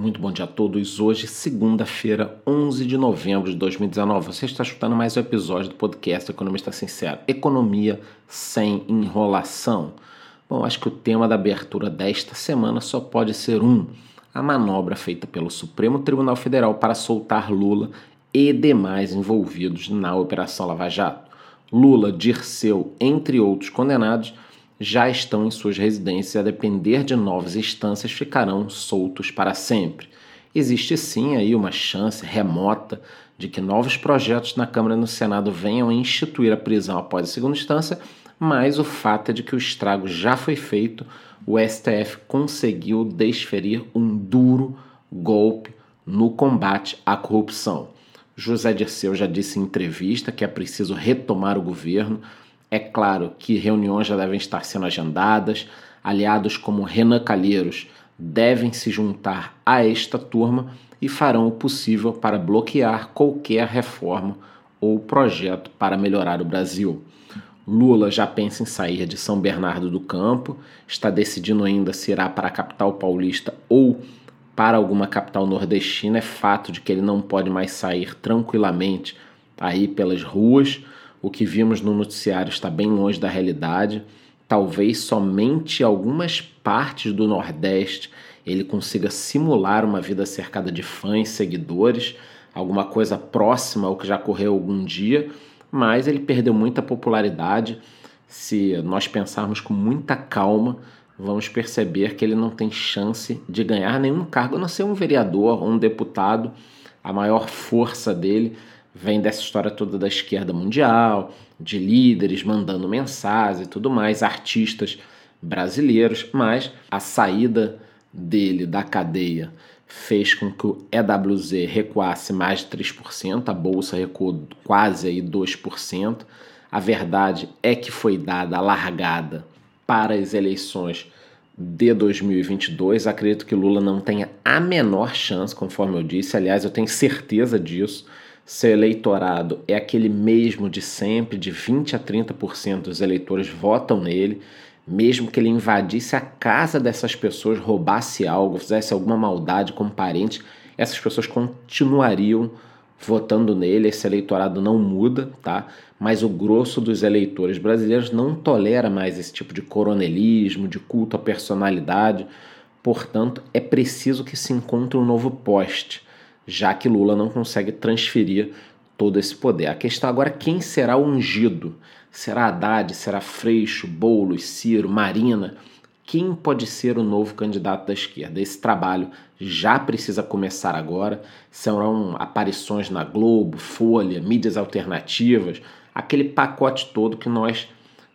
Muito bom dia a todos. Hoje, segunda-feira, 11 de novembro de 2019. Você está escutando mais um episódio do podcast Economista Sincero. Economia sem enrolação. Bom, acho que o tema da abertura desta semana só pode ser um: a manobra feita pelo Supremo Tribunal Federal para soltar Lula e demais envolvidos na Operação Lava Jato. Lula, Dirceu, entre outros condenados, já estão em suas residências e, a depender de novas instâncias, ficarão soltos para sempre. Existe sim aí uma chance remota de que novos projetos na Câmara e no Senado venham a instituir a prisão após a segunda instância, mas o fato é de que o estrago já foi feito, o STF conseguiu desferir um duro golpe no combate à corrupção. José Dirceu já disse em entrevista que é preciso retomar o governo, é claro que reuniões já devem estar sendo agendadas, aliados como Renan Calheiros devem se juntar a esta turma e farão o possível para bloquear qualquer reforma ou projeto para melhorar o Brasil. Lula já pensa em sair de São Bernardo do Campo, está decidindo ainda se irá para a capital paulista ou para alguma capital nordestina. É fato de que ele não pode mais sair tranquilamente aí pelas ruas. O que vimos no noticiário está bem longe da realidade. Talvez somente algumas partes do Nordeste ele consiga simular uma vida cercada de fãs, seguidores, alguma coisa próxima ao que já ocorreu algum dia, mas ele perdeu muita popularidade. Se nós pensarmos com muita calma, vamos perceber que ele não tem chance de ganhar nenhum cargo, a não ser um vereador ou um deputado. A maior força dele vem dessa história toda da esquerda mundial, de líderes mandando mensagens e tudo mais, artistas brasileiros, mas a saída dele da cadeia fez com que o EWZ recuasse mais de 3%, a bolsa recuou quase aí 2%. A verdade é que foi dada a largada para as eleições de 2022. Acredito que Lula não tenha a menor chance, conforme eu disse. Aliás, eu tenho certeza disso seu eleitorado é aquele mesmo de sempre, de 20 a 30% dos eleitores votam nele, mesmo que ele invadisse a casa dessas pessoas, roubasse algo, fizesse alguma maldade como parente, essas pessoas continuariam votando nele, esse eleitorado não muda, tá? Mas o grosso dos eleitores brasileiros não tolera mais esse tipo de coronelismo, de culto à personalidade. Portanto, é preciso que se encontre um novo poste já que Lula não consegue transferir todo esse poder. A questão agora é quem será ungido. Será Haddad, será Freixo, Boulos, Ciro, Marina? Quem pode ser o novo candidato da esquerda? Esse trabalho já precisa começar agora. Serão aparições na Globo, Folha, mídias alternativas, aquele pacote todo que nós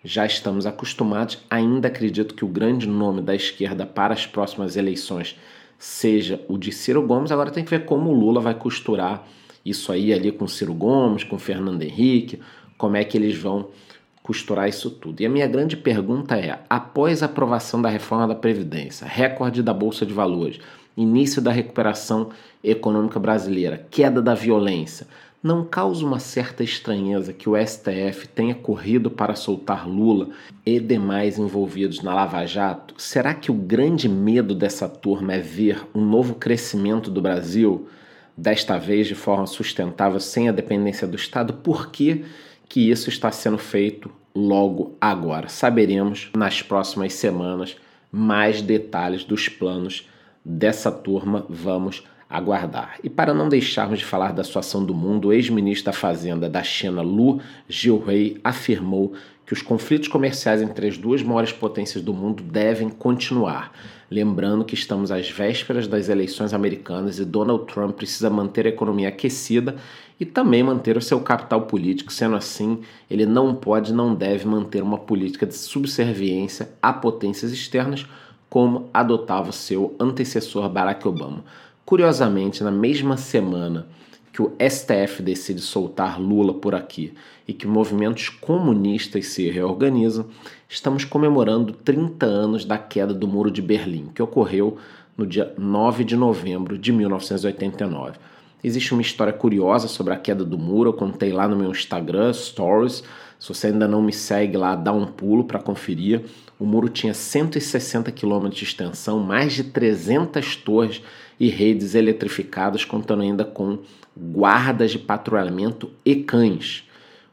já estamos acostumados. Ainda acredito que o grande nome da esquerda para as próximas eleições seja o de Ciro Gomes. Agora tem que ver como o Lula vai costurar isso aí ali com Ciro Gomes, com Fernando Henrique, como é que eles vão costurar isso tudo. E a minha grande pergunta é: após a aprovação da reforma da Previdência, recorde da Bolsa de Valores, início da recuperação econômica brasileira, queda da violência, não causa uma certa estranheza que o STF tenha corrido para soltar Lula e demais envolvidos na Lava Jato? Será que o grande medo dessa turma é ver um novo crescimento do Brasil, desta vez de forma sustentável, sem a dependência do Estado? Por que, que isso está sendo feito logo agora? Saberemos nas próximas semanas mais detalhes dos planos dessa turma. Vamos aguardar. E para não deixarmos de falar da situação do mundo, o ex-ministro da Fazenda da China, Lu Jiuhui, afirmou que os conflitos comerciais entre as duas maiores potências do mundo devem continuar. Lembrando que estamos às vésperas das eleições americanas e Donald Trump precisa manter a economia aquecida e também manter o seu capital político. Sendo assim, ele não pode não deve manter uma política de subserviência a potências externas, como adotava seu antecessor Barack Obama. Curiosamente, na mesma semana que o STF decide soltar Lula por aqui e que movimentos comunistas se reorganizam, estamos comemorando 30 anos da queda do Muro de Berlim, que ocorreu no dia 9 de novembro de 1989. Existe uma história curiosa sobre a queda do muro, eu contei lá no meu Instagram, Stories. Se você ainda não me segue lá, dá um pulo para conferir. O muro tinha 160 km de extensão, mais de 300 torres e redes eletrificadas, contando ainda com guardas de patrulhamento e cães.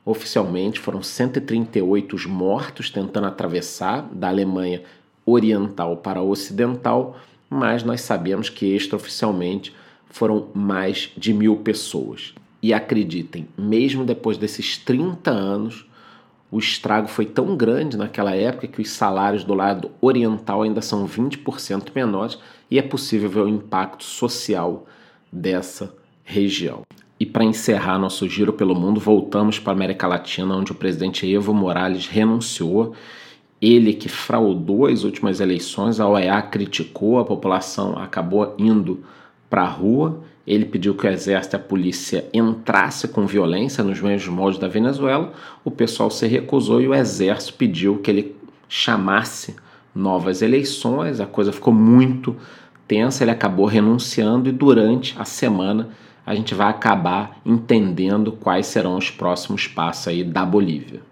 Oficialmente foram 138 os mortos tentando atravessar da Alemanha oriental para ocidental, mas nós sabemos que extraoficialmente foram mais de mil pessoas. E acreditem, mesmo depois desses 30 anos, o estrago foi tão grande naquela época que os salários do lado oriental ainda são 20% menores e é possível ver o impacto social dessa região. E para encerrar nosso giro pelo mundo, voltamos para a América Latina, onde o presidente Evo Morales renunciou. Ele que fraudou as últimas eleições, a OEA criticou, a população acabou indo para a rua. Ele pediu que o exército e a polícia entrasse com violência nos mesmos moldes da Venezuela. O pessoal se recusou e o exército pediu que ele chamasse novas eleições. A coisa ficou muito tensa. Ele acabou renunciando e durante a semana a gente vai acabar entendendo quais serão os próximos passos aí da Bolívia.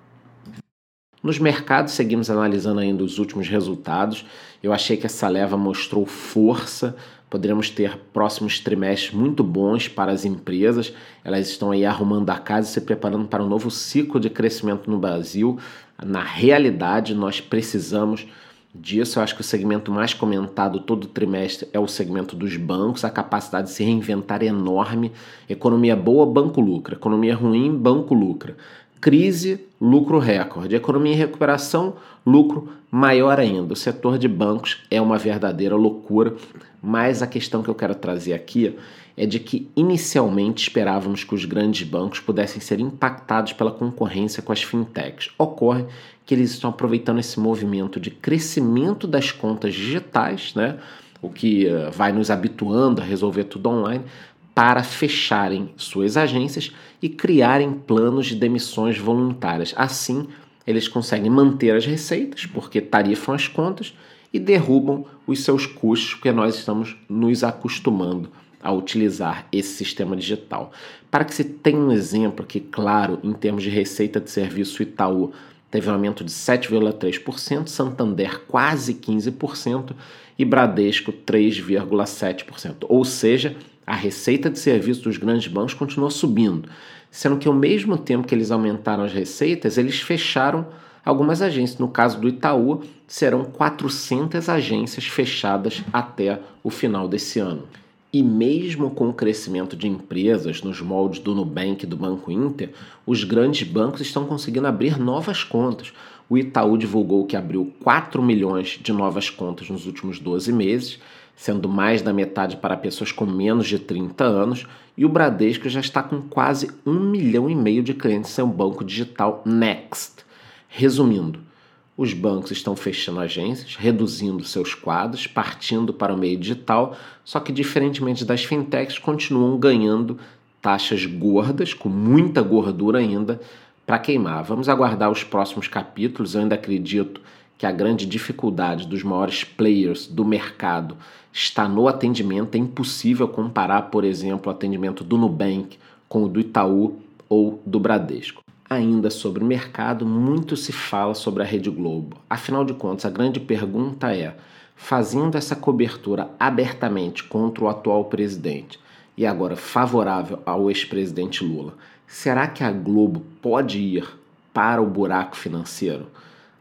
Nos mercados, seguimos analisando ainda os últimos resultados. Eu achei que essa leva mostrou força. Poderemos ter próximos trimestres muito bons para as empresas. Elas estão aí arrumando a casa e se preparando para um novo ciclo de crescimento no Brasil. Na realidade, nós precisamos disso. Eu acho que o segmento mais comentado todo trimestre é o segmento dos bancos. A capacidade de se reinventar é enorme. Economia boa, banco lucra. Economia ruim, banco lucra. Crise, lucro recorde. Economia em recuperação, lucro maior ainda. O setor de bancos é uma verdadeira loucura, mas a questão que eu quero trazer aqui é de que inicialmente esperávamos que os grandes bancos pudessem ser impactados pela concorrência com as fintechs. Ocorre que eles estão aproveitando esse movimento de crescimento das contas digitais, né? o que eh, vai nos habituando a resolver tudo online, para fecharem suas agências e criarem planos de demissões voluntárias. Assim, eles conseguem manter as receitas, porque tarifam as contas, e derrubam os seus custos, porque nós estamos nos acostumando a utilizar esse sistema digital. Para que se tenha um exemplo aqui claro, em termos de receita de serviço, Itaú teve um aumento de 7,3%, Santander quase 15% e Bradesco 3,7%. Ou seja, a receita de serviço dos grandes bancos continuou subindo, sendo que ao mesmo tempo que eles aumentaram as receitas, eles fecharam algumas agências. No caso do Itaú, serão 400 agências fechadas até o final desse ano. E mesmo com o crescimento de empresas nos moldes do Nubank e do Banco Inter, os grandes bancos estão conseguindo abrir novas contas. O Itaú divulgou que abriu 4 milhões de novas contas nos últimos 12 meses sendo mais da metade para pessoas com menos de 30 anos, e o Bradesco já está com quase um milhão e meio de clientes em seu banco digital Next. Resumindo, os bancos estão fechando agências, reduzindo seus quadros, partindo para o meio digital, só que, diferentemente das fintechs, continuam ganhando taxas gordas, com muita gordura ainda, para queimar. Vamos aguardar os próximos capítulos. Eu ainda acredito que a grande dificuldade dos maiores players do mercado está no atendimento. É impossível comparar, por exemplo, o atendimento do Nubank com o do Itaú ou do Bradesco. Ainda sobre o mercado, muito se fala sobre a Rede Globo. Afinal de contas, a grande pergunta é: fazendo essa cobertura abertamente contra o atual presidente e agora favorável ao ex-presidente Lula, será que a Globo pode ir para o buraco financeiro?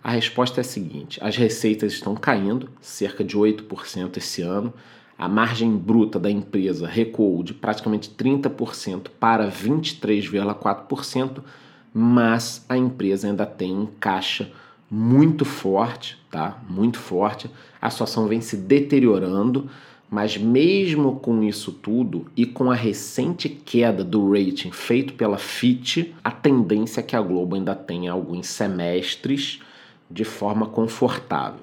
A resposta é a seguinte: as receitas estão caindo, cerca de 8% esse ano. A margem bruta da empresa recuou de praticamente 30% para 23,4%, mas a empresa ainda tem um caixa muito forte, tá? Muito forte. A situação vem se deteriorando, mas mesmo com isso tudo e com a recente queda do rating feito pela Fitch, a tendência é que a Globo ainda tenha alguns semestres de forma confortável.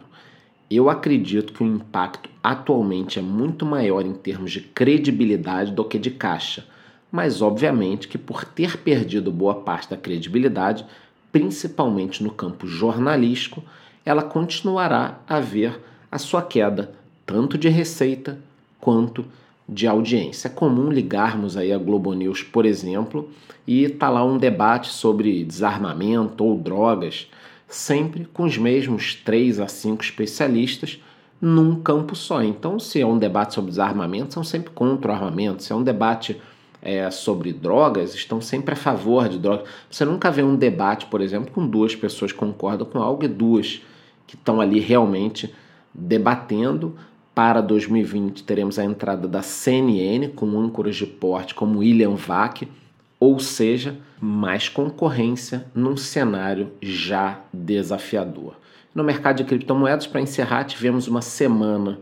Eu acredito que o impacto atualmente é muito maior em termos de credibilidade do que de caixa, mas obviamente que por ter perdido boa parte da credibilidade, principalmente no campo jornalístico, ela continuará a ver a sua queda, tanto de receita quanto de audiência. É comum ligarmos aí a Globo News, por exemplo, e tá lá um debate sobre desarmamento ou drogas sempre com os mesmos 3 a 5 especialistas, num campo só. Então, se é um debate sobre desarmamento, são sempre contra o armamento. Se é um debate é, sobre drogas, estão sempre a favor de drogas. Você nunca vê um debate, por exemplo, com duas pessoas que concordam com algo e duas que estão ali realmente debatendo. Para 2020 teremos a entrada da CNN com âncoras de porte como William Vac, ou seja, mais concorrência num cenário já desafiador. No mercado de criptomoedas, para encerrar, tivemos uma semana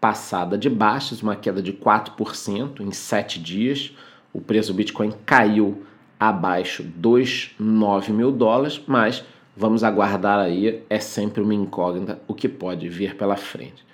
passada de baixas, uma queda de 4% em 7 dias. O preço do Bitcoin caiu abaixo dos 9 mil dólares, mas vamos aguardar aí, é sempre uma incógnita o que pode vir pela frente.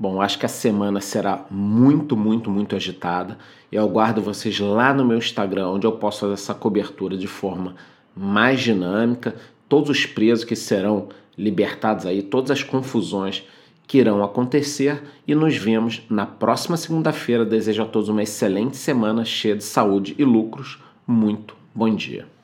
Bom, acho que a semana será muito, muito, muito agitada. Eu aguardo vocês lá no meu Instagram, onde eu posso fazer essa cobertura de forma mais dinâmica, todos os presos que serão libertados aí, todas as confusões que irão acontecer e nos vemos na próxima segunda-feira. Desejo a todos uma excelente semana cheia de saúde e lucros. Muito bom dia.